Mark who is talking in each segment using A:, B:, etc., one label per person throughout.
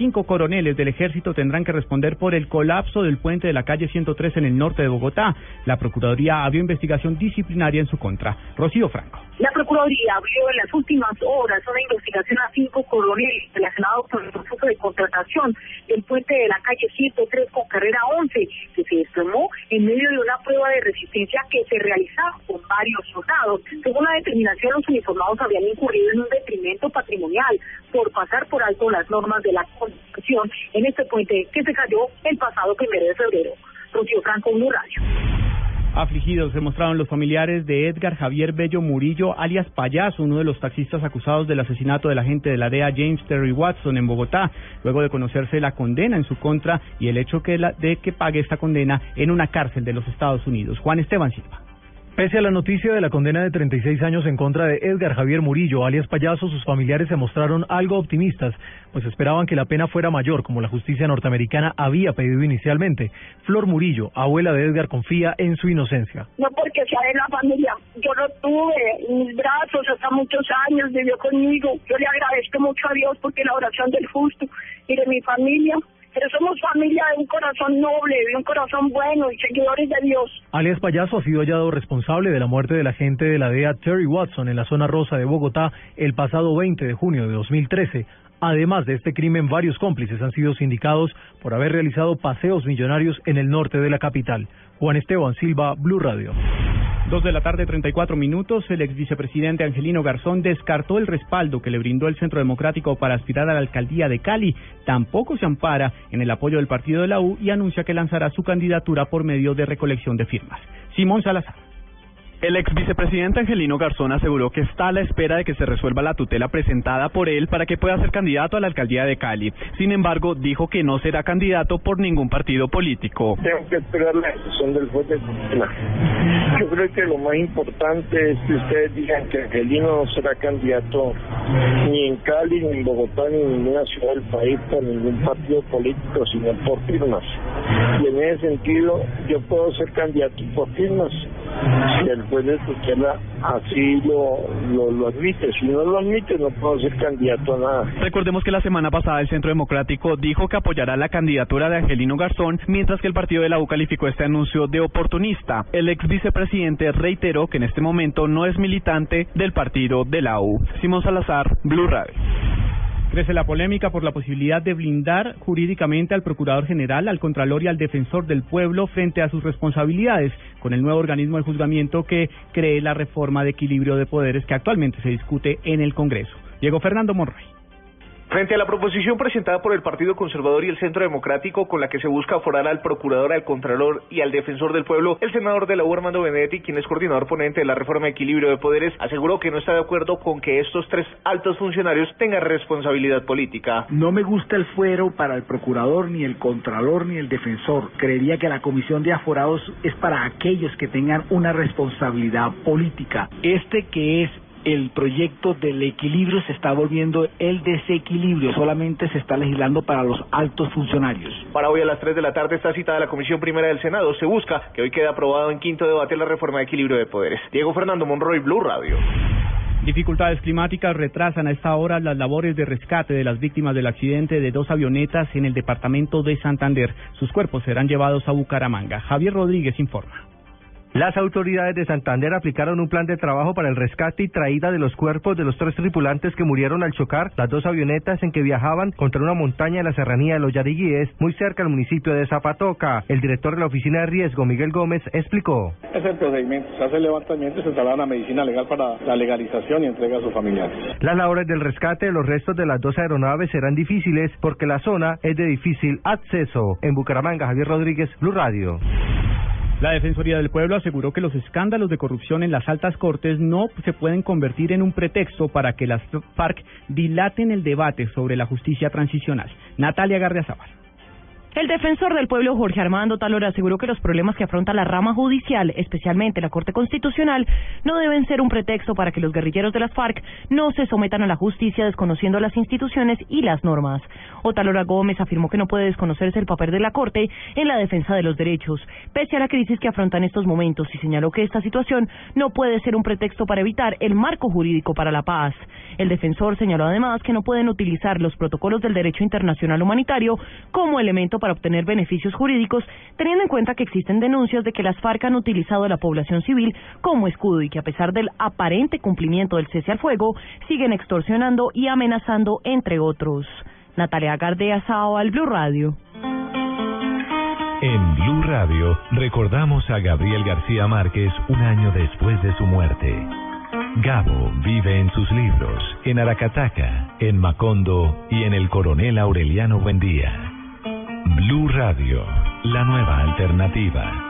A: Cinco coroneles del ejército tendrán que responder por el colapso del puente de la calle 103 en el norte de Bogotá. La Procuraduría abrió investigación disciplinaria en su contra. Rocío Franco.
B: La Procuraduría abrió en las últimas horas una investigación a cinco coroneles relacionados con el proceso de contratación del puente de la calle 103 con carrera 11, que se desplomó en medio de una prueba de resistencia que se realizaba con varios soldados. Según la determinación, los uniformados habían incurrido en un detrimento patrimonial por pasar por alto las normas de la en este puente que se cayó el pasado primero de febrero. Rocío Franco, Blue Radio.
A: Afligidos se mostraron los familiares de Edgar Javier Bello Murillo, alias Payaso, uno de los taxistas acusados del asesinato del agente de la DEA James Terry Watson en Bogotá, luego de conocerse la condena en su contra y el hecho que la, de que pague esta condena en una cárcel de los Estados Unidos. Juan Esteban Silva.
C: Pese a la noticia de la condena de 36 años en contra de Edgar Javier Murillo, alias Payaso, sus familiares se mostraron algo optimistas, pues esperaban que la pena fuera mayor, como la justicia norteamericana había pedido inicialmente. Flor Murillo, abuela de Edgar, confía en su inocencia.
B: No porque sea de la familia, yo lo tuve en mis brazos hasta muchos años, vivió conmigo. Yo le agradezco mucho a Dios porque la oración del justo y de mi familia pero somos de un corazón noble, de un corazón bueno y seguidores de Dios.
C: Alias Payaso ha sido hallado responsable de la muerte del agente de la DEA Terry Watson en la zona rosa de Bogotá el pasado 20 de junio de 2013. Además de este crimen, varios cómplices han sido sindicados por haber realizado paseos millonarios en el norte de la capital. Juan Esteban Silva, Blue Radio.
A: Dos de la tarde, 34 minutos. El ex vicepresidente Angelino Garzón descartó el respaldo que le brindó el Centro Democrático para aspirar a la alcaldía de Cali. Tampoco se ampara en el apoyo del partido de la U y anuncia que lanzará su candidatura por medio de recolección de firmas. Simón Salazar.
D: El ex vicepresidente Angelino Garzón aseguró que está a la espera de que se resuelva la tutela presentada por él para que pueda ser candidato a la alcaldía de Cali. Sin embargo, dijo que no será candidato por ningún partido político.
E: Tengo que esperar la decisión del juez de tutela. Yo creo que lo más importante es que ustedes digan que Angelino no será candidato ni en Cali, ni en Bogotá, ni en ninguna ciudad del país por ningún partido político, sino por firmas. Y en ese sentido, yo puedo ser candidato por firmas si el juez de tutela así lo, lo, admite. Si no lo admite, no puedo ser candidato a nada.
D: Recordemos que la semana pasada el Centro Democrático dijo que apoyará la candidatura de Angelino Garzón, mientras que el partido de la U calificó este anuncio de oportunista. El ex vicepresidente reiteró que en este momento no es militante del partido de la U. Simón Salazar, Blue Radio.
A: Crece la polémica por la posibilidad de blindar jurídicamente al Procurador General, al Contralor y al Defensor del Pueblo frente a sus responsabilidades con el nuevo organismo de juzgamiento que cree la reforma de equilibrio de poderes que actualmente se discute en el Congreso. Diego Fernando Monroy.
F: Frente a la proposición presentada por el Partido Conservador y el Centro Democrático con la que se busca aforar al Procurador, al Contralor y al Defensor del Pueblo, el senador de la U, Armando Benedetti, quien es coordinador ponente de la reforma de equilibrio de poderes, aseguró que no está de acuerdo con que estos tres altos funcionarios tengan responsabilidad política.
G: No me gusta el fuero para el Procurador, ni el Contralor, ni el Defensor. Creería que la Comisión de Aforados es para aquellos que tengan una responsabilidad política. Este que es el proyecto del equilibrio se está volviendo el desequilibrio, solamente se está legislando para los altos funcionarios.
F: Para hoy a las 3 de la tarde está citada la Comisión Primera del Senado. Se busca que hoy quede aprobado en quinto debate la reforma de equilibrio de poderes. Diego Fernando Monroy, Blue Radio.
A: Dificultades climáticas retrasan a esta hora las labores de rescate de las víctimas del accidente de dos avionetas en el departamento de Santander. Sus cuerpos serán llevados a Bucaramanga. Javier Rodríguez informa.
H: Las autoridades de Santander aplicaron un plan de trabajo para el rescate y traída de los cuerpos de los tres tripulantes que murieron al chocar las dos avionetas en que viajaban contra una montaña en la serranía de los Yariguíes, muy cerca del municipio de Zapatoca. El director de la Oficina de Riesgo, Miguel Gómez, explicó.
I: Es el procedimiento, se hace el levantamiento y se traslada a medicina legal para la legalización y entrega a sus familiares.
H: Las labores del rescate de los restos de las dos aeronaves serán difíciles porque la zona es de difícil acceso. En Bucaramanga, Javier Rodríguez, Blue Radio.
A: La Defensoría del Pueblo aseguró que los escándalos de corrupción en las altas cortes no se pueden convertir en un pretexto para que las FARC dilaten el debate sobre la justicia transicional. Natalia Gardiazabal.
J: El defensor del pueblo Jorge Armando Talora aseguró que los problemas que afronta la rama judicial, especialmente la Corte Constitucional, no deben ser un pretexto para que los guerrilleros de las FARC no se sometan a la justicia desconociendo las instituciones y las normas. Otalora Gómez afirmó que no puede desconocerse el papel de la Corte en la defensa de los derechos, pese a la crisis que afronta en estos momentos, y señaló que esta situación no puede ser un pretexto para evitar el marco jurídico para la paz. El defensor señaló además que no pueden utilizar los protocolos del derecho internacional humanitario como elemento para obtener beneficios jurídicos, teniendo en cuenta que existen denuncias de que las FARC han utilizado a la población civil como escudo y que a pesar del aparente cumplimiento del cese al fuego, siguen extorsionando y amenazando, entre otros. Natalia Gardea Sao al Blue Radio.
K: En Blue Radio recordamos a Gabriel García Márquez un año después de su muerte. Gabo vive en sus libros, en Aracataca, en Macondo y en el Coronel Aureliano Buendía. Blue Radio, la nueva alternativa.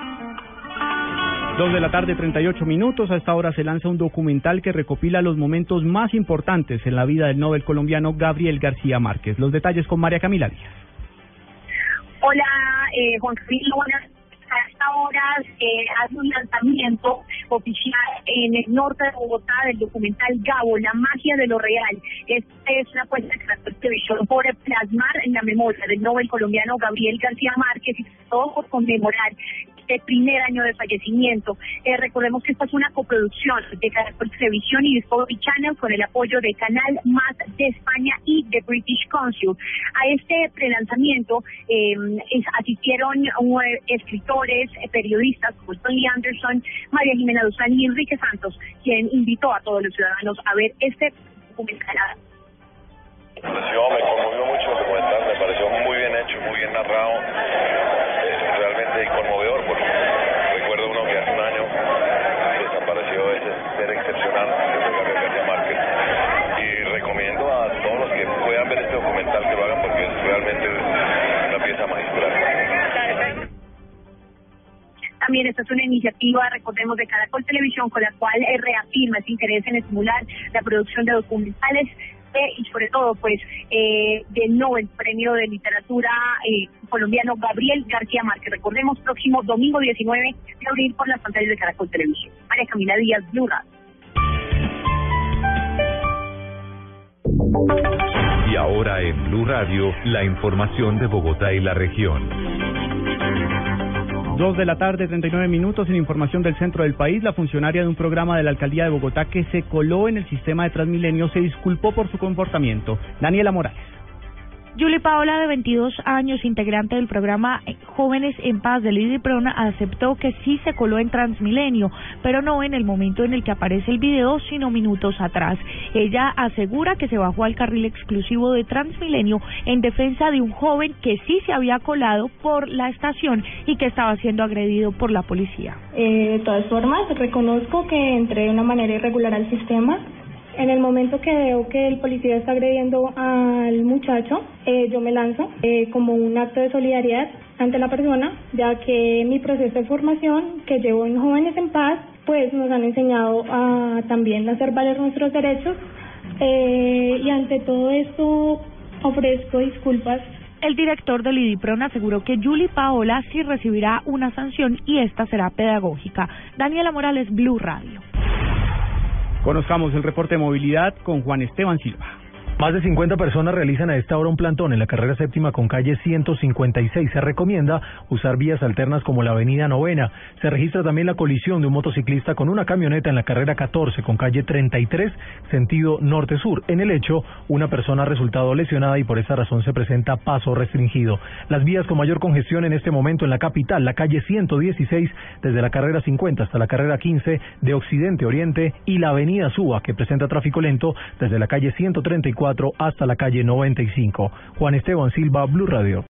A: Dos de la tarde, 38 minutos. A esta hora se lanza un documental que recopila los momentos más importantes en la vida del Nobel colombiano Gabriel García Márquez. Los detalles con María Camila Díaz.
F: Hola, eh, Juan Camilo, buenas a esta hora eh, hace un lanzamiento oficial en el norte de Bogotá del documental Gabo, la magia de lo real. Esta es una puesta de televisión por plasmar en la memoria del Nobel colombiano Gabriel García Márquez y todo por conmemorar este primer año de fallecimiento. Eh, recordemos que esta es una coproducción de Caracol Televisión y Discovery Channel con el apoyo de Canal Más de España y de British Council. A este prelanzamiento eh, asistieron escritores, eh, periodistas como Tony Anderson, María Jimena Duzán y Enrique Santos, quien invitó a todos los ciudadanos a ver este documental.
E: Me conmovió mucho el documental, me pareció muy bien hecho, muy bien narrado,
F: esta es una iniciativa, recordemos, de Caracol Televisión, con la cual reafirma ese interés en estimular la producción de documentales y sobre todo pues eh, del Nobel Premio de Literatura eh, colombiano Gabriel García Márquez. Recordemos, próximo domingo 19 de abril por las pantallas de Caracol Televisión. María Camila Díaz, Blue
K: Y ahora en Blue Radio, la información de Bogotá y la región.
A: Dos de la tarde, 39 minutos, en información del centro del país, la funcionaria de un programa de la alcaldía de Bogotá que se coló en el sistema de Transmilenio se disculpó por su comportamiento. Daniela Morales.
L: Julie Paola, de 22 años, integrante del programa Jóvenes en Paz de Lidia Prona, aceptó que sí se coló en Transmilenio, pero no en el momento en el que aparece el video, sino minutos atrás. Ella asegura que se bajó al carril exclusivo de Transmilenio en defensa de un joven que sí se había colado por la estación y que estaba siendo agredido por la policía.
M: Eh, de todas formas, reconozco que entré de una manera irregular al sistema en el momento que veo que el policía está agrediendo al muchacho, eh, yo me lanzo eh, como un acto de solidaridad ante la persona, ya que mi proceso de formación que llevo en Jóvenes en Paz, pues nos han enseñado a también hacer valer nuestros derechos eh, y ante todo esto ofrezco disculpas
L: el director del IDIPRON aseguró que Julie Paola sí recibirá una sanción y esta será pedagógica. Daniela Morales, Blue Radio.
A: Conozcamos el reporte de movilidad con Juan Esteban Silva.
C: Más de 50 personas realizan a esta hora un plantón en la carrera séptima con calle 156. Se recomienda usar vías alternas como la avenida Novena. Se registra también la colisión de un motociclista con una camioneta en la carrera 14 con calle 33, sentido norte-sur. En el hecho, una persona ha resultado lesionada y por esa razón se presenta paso restringido. Las vías con mayor congestión en este momento en la capital, la calle 116 desde la carrera 50 hasta la carrera 15 de occidente oriente y la avenida Suba que presenta tráfico lento desde la calle 134 hasta la calle 95. Juan Esteban Silva, Blue Radio.